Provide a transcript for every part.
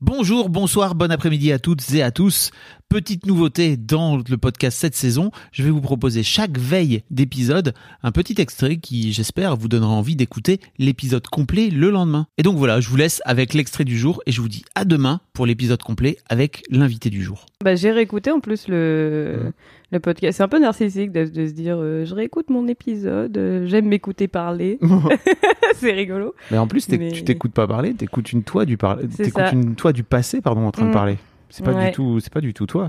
Bonjour, bonsoir, bon après-midi à toutes et à tous. Petite nouveauté dans le podcast cette saison, je vais vous proposer chaque veille d'épisode un petit extrait qui, j'espère, vous donnera envie d'écouter l'épisode complet le lendemain. Et donc voilà, je vous laisse avec l'extrait du jour et je vous dis à demain pour l'épisode complet avec l'invité du jour. Bah, j'ai réécouté en plus le, le podcast. C'est un peu narcissique de, de se dire euh, je réécoute mon épisode, euh, j'aime m'écouter parler. c'est rigolo. Mais en plus, Mais- tu t'écoutes pas parler, t'écoutes une toi du par... T'écoutes une toi du passé, pardon, en train de Mm. parler. C'est pas Ouais. du tout, c'est pas du tout toi.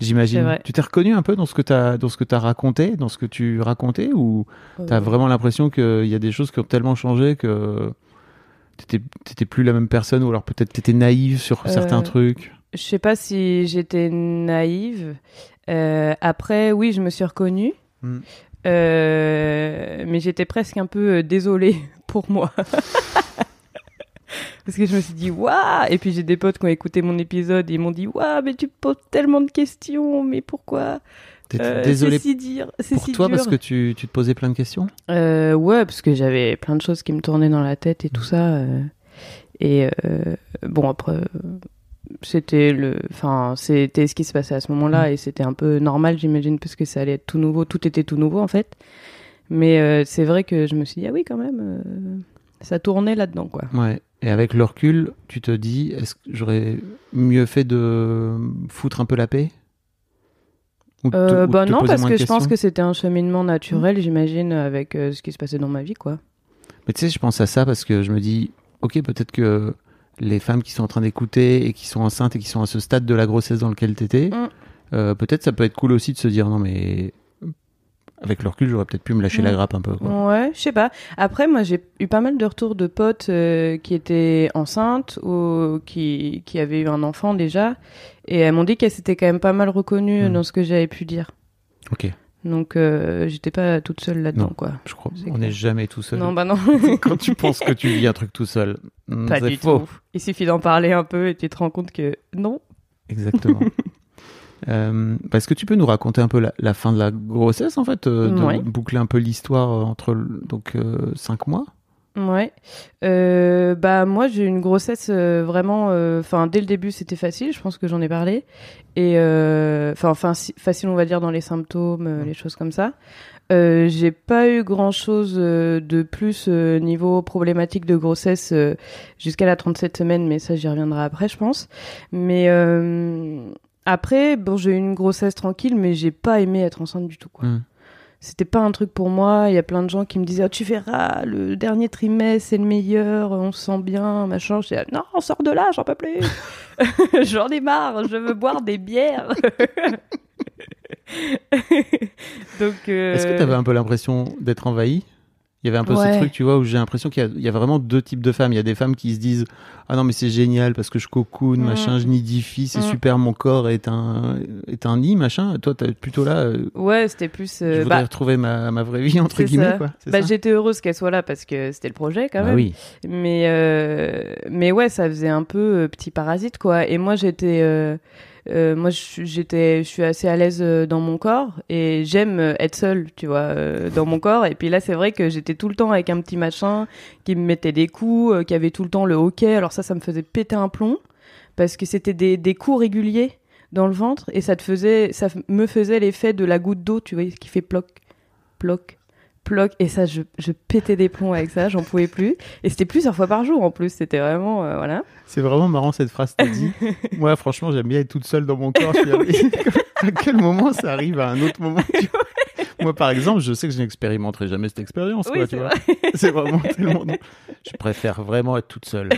J'imagine. Tu t'es reconnu un peu dans ce que t'as, dans ce que t'as raconté, dans ce que tu racontais, ou t'as Euh, vraiment l'impression qu'il y a des choses qui ont tellement changé que t'étais, plus la même personne, ou alors peut-être t'étais naïve sur certains Euh, trucs? Je sais pas si j'étais naïve. Euh, après, oui, je me suis reconnue. Mm. Euh, mais j'étais presque un peu euh, désolée pour moi. Parce que je me suis dit, waouh! Et puis j'ai des potes qui ont écouté mon épisode et ils m'ont dit, waouh, mais tu poses tellement de questions, mais pourquoi? Euh, désolé C'est si. C'est pour si toi dur. parce que tu, tu te posais plein de questions? Euh, ouais, parce que j'avais plein de choses qui me tournaient dans la tête et tout ça. euh, et bon, après, c'était le, enfin, c'était ce qui se passait à ce moment-là et c'était un peu normal, j'imagine, parce que ça allait être tout nouveau. Tout était tout nouveau en fait. Mais euh, c'est vrai que je me suis dit ah oui quand même, euh, ça tournait là-dedans quoi. Ouais. Et avec le recul, tu te dis, est-ce que j'aurais mieux fait de foutre un peu la paix? Ou te- Euh, bah non, parce que je pense que c'était un cheminement naturel, j'imagine, avec ce qui se passait dans ma vie quoi. Mais tu sais, je pense à ça parce que je me dis, ok, peut-être que les femmes qui sont en train d'écouter et qui sont enceintes et qui sont à ce stade de la grossesse dans lequel t'étais, Mm. euh, peut-être ça peut être cool aussi de se dire, non mais avec le recul, j'aurais peut-être pu me lâcher la Mm. grappe un peu. Quoi. Ouais, je sais pas. Après, moi, j'ai eu pas mal de retours de potes euh, qui étaient enceintes ou qui, qui avaient eu un enfant déjà. Et elles m'ont dit qu'elles s'étaient quand même pas mal reconnues Mm. dans ce que j'avais pu dire. Ok, Donc, euh, j'étais pas toute seule là-dedans, Non. quoi. je crois. C'est On n'est jamais tout seul. Non, bah non. Quand tu penses que tu vis un truc tout seul, pas c'est du faux. tout. Il suffit d'en parler un peu et tu te rends compte que non. Exactement. Euh, bah, Est-ce que tu peux nous raconter un peu la, la fin de la grossesse, en fait, euh, de Ouais. boucler un peu l'histoire euh, entre donc euh, cinq mois? Ouais. Euh, bah moi j'ai eu une grossesse euh, vraiment. Enfin dès le début c'était facile. Je pense que j'en ai parlé. Et euh, enfin enfin si- facile on va dire dans les symptômes, euh, les choses comme ça. Euh, j'ai pas eu grand chose de plus euh, niveau problématique de grossesse euh, jusqu'à la 37 semaines, mais ça j'y reviendrai après je pense. Mais euh, après bon j'ai eu une grossesse tranquille, mais j'ai pas aimé être enceinte du tout quoi Mm. C'était pas un truc pour moi. Il y a plein de gens qui me disaient Ah, Tu verras, le dernier trimestre, c'est le meilleur, on se sent bien, machin. Je disais Non, on sort de là, j'en peux plus. j'en ai marre, je veux boire des bières. Donc. euh, Est-ce que tu avais un peu l'impression d'être envahi? Il y avait un peu Ouais. ce truc, tu vois, où j'ai l'impression qu'il y, a- il y a vraiment deux types de femmes. Il y a des femmes qui se disent Ah non, mais c'est génial parce que je cocoon, Mm. machin, je nidifie, c'est Mm. super, mon corps est un, est un nid, machin. Toi, t'es plutôt là, euh, Ouais, c'était plus. je euh, voudrais bah, retrouver ma, ma vraie vie, entre guillemets, quoi. Bah, j'étais heureuse qu'elle soit là parce que c'était le projet quand Bah même. oui. Mais, euh, mais ouais, ça faisait un peu euh, petit parasite, quoi. Et moi, j'étais. Euh, moi, j'étais, je suis assez à l'aise euh, dans mon corps et j'aime euh, être seule, tu vois, dans mon corps. Et puis là, c'est vrai que j'étais tout le temps avec un petit machin qui me mettait des coups, qui avait tout le temps le hockey. Alors ça, ça me faisait péter un plomb parce que c'était des, des coups réguliers dans le ventre et ça te faisait, ça me faisait l'effet de la goutte d'eau, tu vois, qui fait ploc, ploc, ploc. Et ça, je, je pétais des plombs avec ça, j'en pouvais plus. Et c'était plusieurs fois par jour en plus, c'était vraiment, euh, voilà. C'est vraiment marrant cette phrase que t'as dit. Moi, franchement, j'aime bien être toute seule dans mon corps. À- quel moment ça arrive à un autre moment tu Moi, par exemple, je sais que je n'expérimenterai jamais cette expérience. Oui, quoi, c'est vois. C'est vraiment tellement. Je préfère vraiment être toute seule.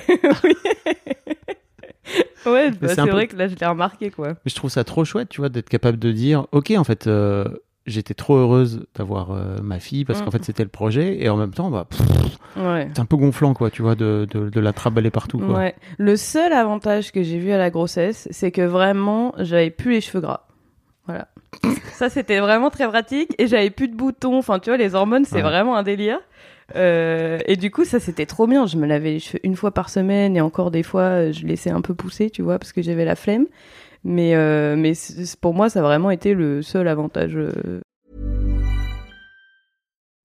Ouais, bah, c'est peu- vrai que là, je l'ai remarqué, quoi. Mais je trouve ça trop chouette, tu vois, d'être capable de dire, ok, en fait, euh, j'étais trop heureuse d'avoir euh, ma fille parce Mm. qu'en fait c'était le projet et en même temps bah Ouais. c'est un peu gonflant quoi tu vois de, de, de la traballer partout quoi. Ouais. Le seul avantage que j'ai vu à la grossesse, c'est que vraiment, j'avais plus les cheveux gras. Voilà. Ça, c'était vraiment très pratique. Et j'avais plus de boutons. Enfin, tu vois, les hormones, c'est Ouais. vraiment un délire. Euh, et du coup, ça, c'était trop bien. Je me lavais les cheveux une fois par semaine. Et encore des fois, euh, je laissais un peu pousser, tu vois, parce que j'avais la flemme. Mais, euh, mais pour moi, ça a vraiment été le seul avantage. euh,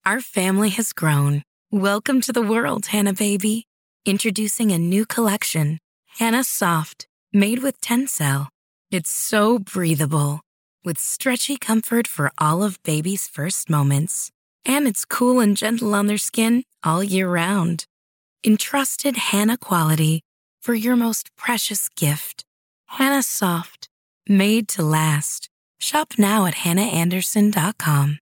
Our family has grown. Welcome to the world, Hannah baby. Introducing a new collection, Hannah Soft, made with Tencel. It's so breathable, with stretchy comfort for all of baby's first moments. And it's cool and gentle on their skin all year round. Entrusted Hannah quality for your most precious gift. Hannah Soft, made to last. Shop now at hannahanderson.com.